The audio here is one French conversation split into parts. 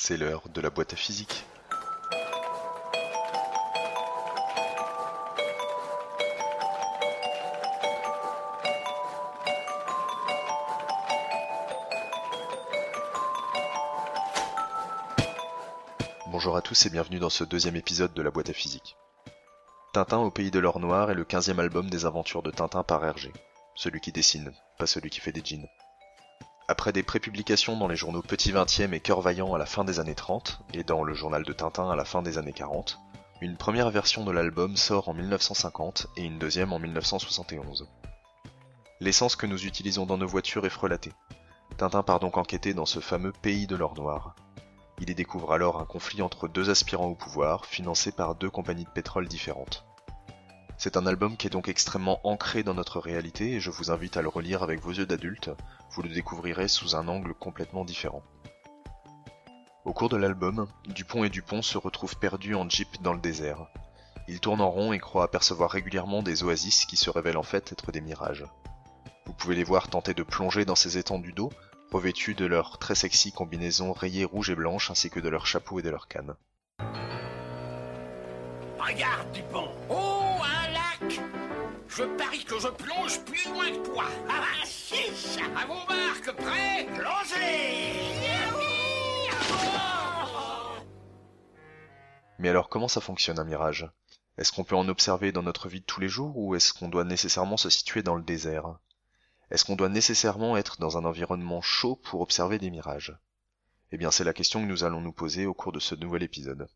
C'est l'heure de la boîte à physique. Bonjour à tous et bienvenue dans ce deuxième épisode de la boîte à physique. Tintin au pays de l'or noir est le quinzième album des aventures de Tintin par Hergé. Celui qui dessine, pas celui qui fait des jeans. Après des prépublications dans les journaux Petit Vingtième et Cœur Vaillant à la fin des années 30 et dans le journal de Tintin à la fin des années 40, une première version de l'album sort en 1950 et une deuxième en 1971. L'essence que nous utilisons dans nos voitures est frelatée. Tintin part donc enquêter dans ce fameux pays de l'or noir. Il y découvre alors un conflit entre deux aspirants au pouvoir, financés par deux compagnies de pétrole différentes. C'est un album qui est donc extrêmement ancré dans notre réalité et je vous invite à le relire avec vos yeux d'adulte, vous le découvrirez sous un angle complètement différent. Au cours de l'album, Dupont et Dupont se retrouvent perdus en jeep dans le désert. Ils tournent en rond et croient apercevoir régulièrement des oasis qui se révèlent en fait être des mirages. Vous pouvez les voir tenter de plonger dans ces étendues d'eau, revêtus de leur très sexy combinaison rayée rouge et blanche ainsi que de leurs chapeaux et de leurs cannes. Regarde, Dupont Oh, un Je parie que je plonge plus loin que toi. Ah, chiche. À vos marques, prêts Plongez. Mais alors comment ça fonctionne un mirage? Est-ce qu'on peut en observer dans notre vie de tous les jours ou est-ce qu'on doit nécessairement se situer dans le désert? Est-ce qu'on doit nécessairement être dans un environnement chaud pour observer des mirages? Eh bien c'est la question que nous allons nous poser au cours de ce nouvel épisode.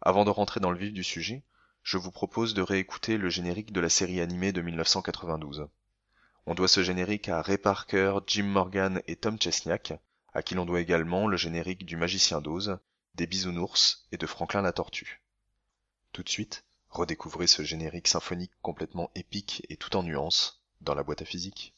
Avant de rentrer dans le vif du sujet, je vous propose de réécouter le générique de la série animée de 1992. On doit ce générique à Ray Parker, Jim Morgan et Tom Chesniak, à qui l'on doit également le générique du Magicien d'Oz, des Bisounours et de Franklin la Tortue. Tout de suite, redécouvrez ce générique symphonique complètement épique et tout en nuances dans la boîte à physique.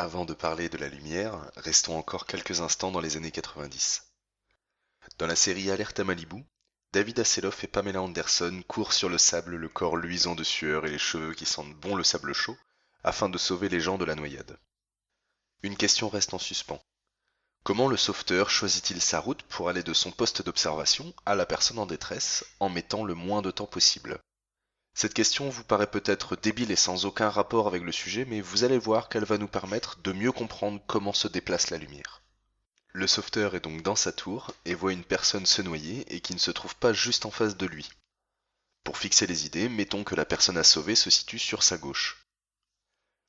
Avant de parler de la lumière, restons encore quelques instants dans les années 90. Dans la série Alerte à Malibu, David Hasselhoff et Pamela Anderson courent sur le sable, le corps luisant de sueur et les cheveux qui sentent bon le sable chaud, afin de sauver les gens de la noyade. Une question reste en suspens. Comment le sauveteur choisit-il sa route pour aller de son poste d'observation à la personne en détresse en mettant le moins de temps possible? Cette question vous paraît peut-être débile et sans aucun rapport avec le sujet, mais vous allez voir qu'elle va nous permettre de mieux comprendre comment se déplace la lumière. Le sauveteur est donc dans sa tour et voit une personne se noyer et qui ne se trouve pas juste en face de lui. Pour fixer les idées, mettons que la personne à sauver se situe sur sa gauche.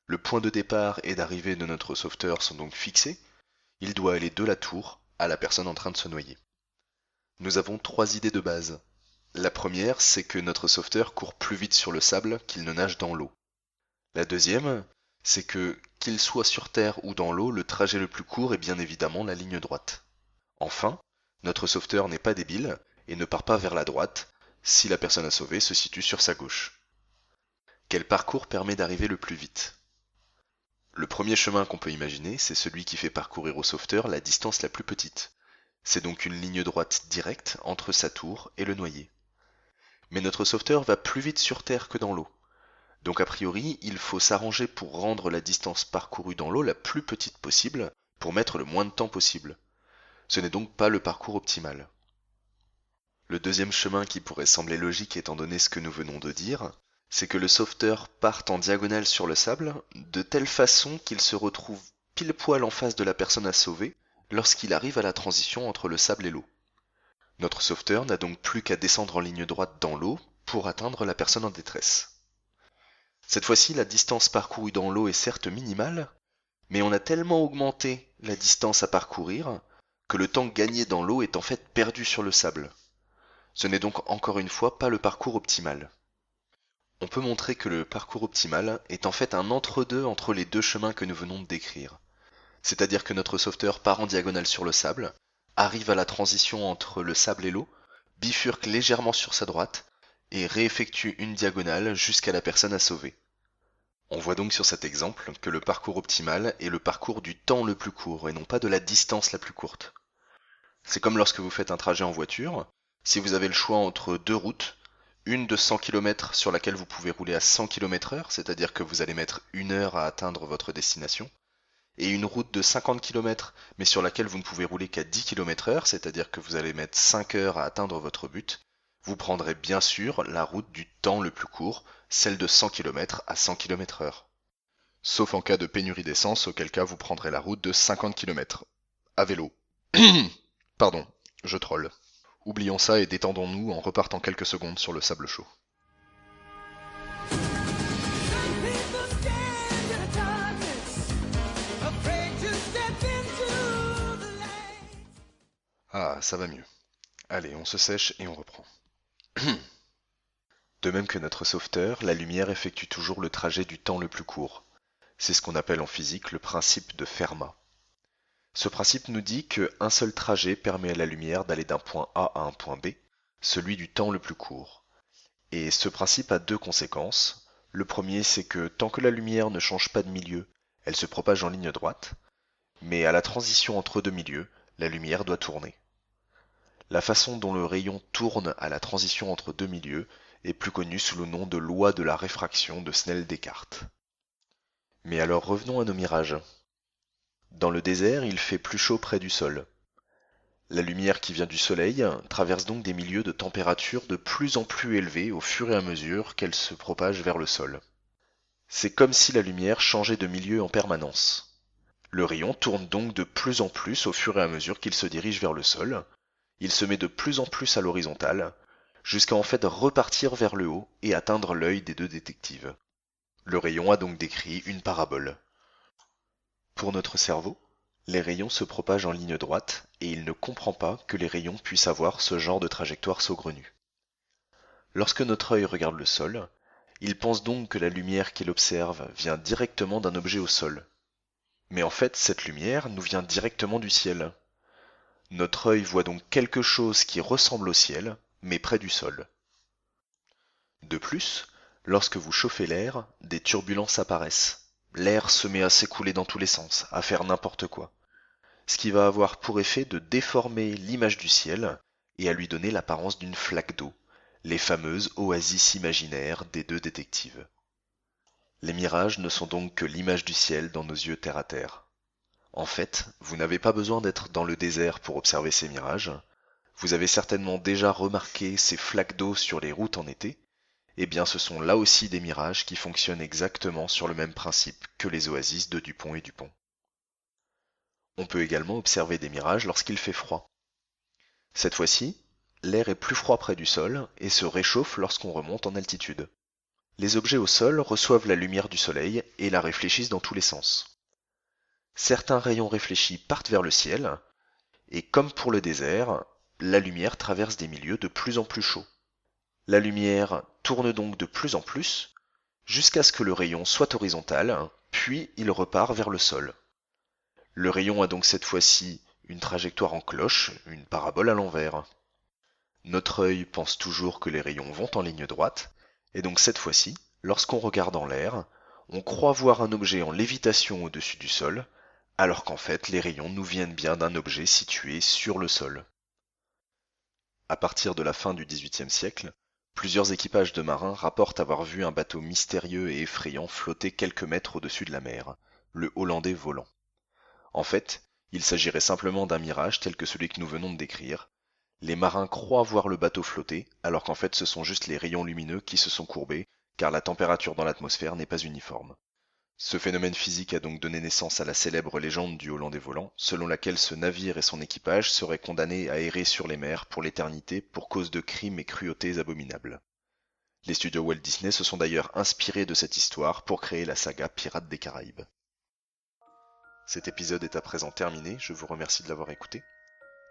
Le point de départ et d'arrivée de notre sauveteur sont donc fixés. Il doit aller de la tour à la personne en train de se noyer. Nous avons trois idées de base. La première, c'est que notre sauveteur court plus vite sur le sable qu'il ne nage dans l'eau. La deuxième, c'est que, qu'il soit sur terre ou dans l'eau, le trajet le plus court est bien évidemment la ligne droite. Enfin, notre sauveteur n'est pas débile et ne part pas vers la droite si la personne à sauver se situe sur sa gauche. Quel parcours permet d'arriver le plus vite? Le premier chemin qu'on peut imaginer, c'est celui qui fait parcourir au sauveteur la distance la plus petite. C'est donc une ligne droite directe entre sa tour et le noyer mais notre sauveteur va plus vite sur Terre que dans l'eau. Donc a priori, il faut s'arranger pour rendre la distance parcourue dans l'eau la plus petite possible, pour mettre le moins de temps possible. Ce n'est donc pas le parcours optimal. Le deuxième chemin qui pourrait sembler logique étant donné ce que nous venons de dire, c'est que le sauveteur parte en diagonale sur le sable, de telle façon qu'il se retrouve pile poil en face de la personne à sauver lorsqu'il arrive à la transition entre le sable et l'eau. Notre sauveteur n'a donc plus qu'à descendre en ligne droite dans l'eau pour atteindre la personne en détresse. Cette fois-ci, la distance parcourue dans l'eau est certes minimale, mais on a tellement augmenté la distance à parcourir que le temps gagné dans l'eau est en fait perdu sur le sable. Ce n'est donc encore une fois pas le parcours optimal. On peut montrer que le parcours optimal est en fait un entre-deux entre les deux chemins que nous venons de décrire. C'est-à-dire que notre sauveteur part en diagonale sur le sable, arrive à la transition entre le sable et l'eau, bifurque légèrement sur sa droite et réeffectue une diagonale jusqu'à la personne à sauver. On voit donc sur cet exemple que le parcours optimal est le parcours du temps le plus court et non pas de la distance la plus courte. C'est comme lorsque vous faites un trajet en voiture, si vous avez le choix entre deux routes, une de 100 km sur laquelle vous pouvez rouler à 100 km heure, c'est-à-dire que vous allez mettre une heure à atteindre votre destination, et une route de 50 km mais sur laquelle vous ne pouvez rouler qu'à 10 km heure, c'est-à-dire que vous allez mettre 5 heures à atteindre votre but, vous prendrez bien sûr la route du temps le plus court, celle de 100 km à 100 km heure. Sauf en cas de pénurie d'essence, auquel cas vous prendrez la route de 50 km. À vélo. Pardon, je troll. Oublions ça et détendons-nous en repartant quelques secondes sur le sable chaud. Ah, ça va mieux. Allez, on se sèche et on reprend. De même que notre sauveteur, la lumière effectue toujours le trajet du temps le plus court. C'est ce qu'on appelle en physique le principe de Fermat. Ce principe nous dit qu'un seul trajet permet à la lumière d'aller d'un point A à un point B, celui du temps le plus court. Et ce principe a deux conséquences. Le premier, c'est que tant que la lumière ne change pas de milieu, elle se propage en ligne droite, mais à la transition entre deux milieux, la lumière doit tourner. La façon dont le rayon tourne à la transition entre deux milieux est plus connue sous le nom de loi de la réfraction de Snell-Descartes. Mais alors revenons à nos mirages. Dans le désert, il fait plus chaud près du sol. La lumière qui vient du soleil traverse donc des milieux de température de plus en plus élevés au fur et à mesure qu'elle se propage vers le sol. C'est comme si la lumière changeait de milieu en permanence. Le rayon tourne donc de plus en plus au fur et à mesure qu'il se dirige vers le sol. Il se met de plus en plus à l'horizontale, jusqu'à en fait repartir vers le haut et atteindre l'œil des deux détectives. Le rayon a donc décrit une parabole. Pour notre cerveau, les rayons se propagent en ligne droite et il ne comprend pas que les rayons puissent avoir ce genre de trajectoire saugrenue. Lorsque notre œil regarde le sol, il pense donc que la lumière qu'il observe vient directement d'un objet au sol, Mais en fait, cette lumière nous vient directement du ciel. Notre œil voit donc quelque chose qui ressemble au ciel, mais près du sol. De plus, lorsque vous chauffez l'air, des turbulences apparaissent. L'air se met à s'écouler dans tous les sens, à faire n'importe quoi. Ce qui va avoir pour effet de déformer l'image du ciel et à lui donner l'apparence d'une flaque d'eau, les fameuses oasis imaginaires des deux détectives. Les mirages ne sont donc que l'image du ciel dans nos yeux terre à terre. En fait, vous n'avez pas besoin d'être dans le désert pour observer ces mirages. Vous avez certainement déjà remarqué ces flaques d'eau sur les routes en été. Eh bien, ce sont là aussi des mirages qui fonctionnent exactement sur le même principe que les oasis de Dupont et Dupont. On peut également observer des mirages lorsqu'il fait froid. Cette fois-ci, l'air est plus froid près du sol et se réchauffe lorsqu'on remonte en altitude. Les objets au sol reçoivent la lumière du soleil et la réfléchissent dans tous les sens. Certains rayons réfléchis partent vers le ciel, et comme pour le désert, la lumière traverse des milieux de plus en plus chauds. La lumière tourne donc de plus en plus, jusqu'à ce que le rayon soit horizontal, puis il repart vers le sol. Le rayon a donc cette fois-ci une trajectoire en cloche, une parabole à l'envers. Notre œil pense toujours que les rayons vont en ligne droite, et donc cette fois-ci, lorsqu'on regarde en l'air, on croit voir un objet en lévitation au-dessus du sol, alors qu'en fait les rayons nous viennent bien d'un objet situé sur le sol. À partir de la fin du XVIIIe siècle, plusieurs équipages de marins rapportent avoir vu un bateau mystérieux et effrayant flotter quelques mètres au-dessus de la mer, le Hollandais volant. En fait, il s'agirait simplement d'un mirage tel que celui que nous venons de décrire, les marins croient voir le bateau flotter, alors qu'en fait ce sont juste les rayons lumineux qui se sont courbés, car la température dans l'atmosphère n'est pas uniforme. Ce phénomène physique a donc donné naissance à la célèbre légende du Hollandais volant, selon laquelle ce navire et son équipage seraient condamnés à errer sur les mers pour l'éternité pour cause de crimes et cruautés abominables. Les studios Walt Disney se sont d'ailleurs inspirés de cette histoire pour créer la saga Pirates des Caraïbes. Cet épisode est à présent terminé, je vous remercie de l'avoir écouté.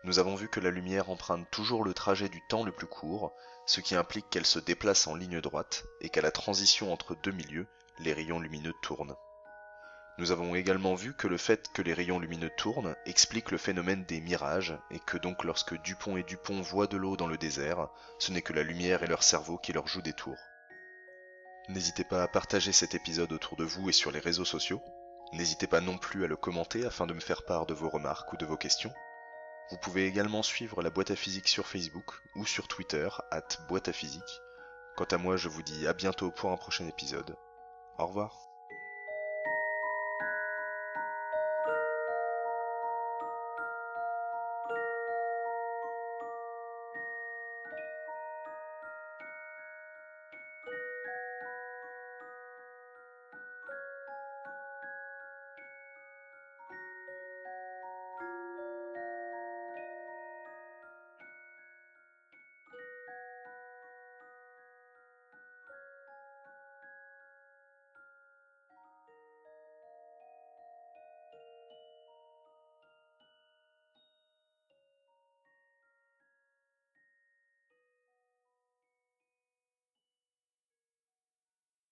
Nous avons vu que la lumière emprunte toujours le trajet du temps le plus court, ce qui implique qu'elle se déplace en ligne droite et qu'à la transition entre deux milieux, les rayons lumineux tournent. Nous avons également vu que le fait que les rayons lumineux tournent explique le phénomène des mirages et que donc lorsque Dupont et Dupont voient de l'eau dans le désert, ce n'est que la lumière et leur cerveau qui leur jouent des tours. N'hésitez pas à partager cet épisode autour de vous et sur les réseaux sociaux. N'hésitez pas non plus à le commenter afin de me faire part de vos remarques ou de vos questions. Vous pouvez également suivre la boîte à physique sur Facebook ou sur Twitter, at boîte à physique. Quant à moi, je vous dis à bientôt pour un prochain épisode. Au revoir.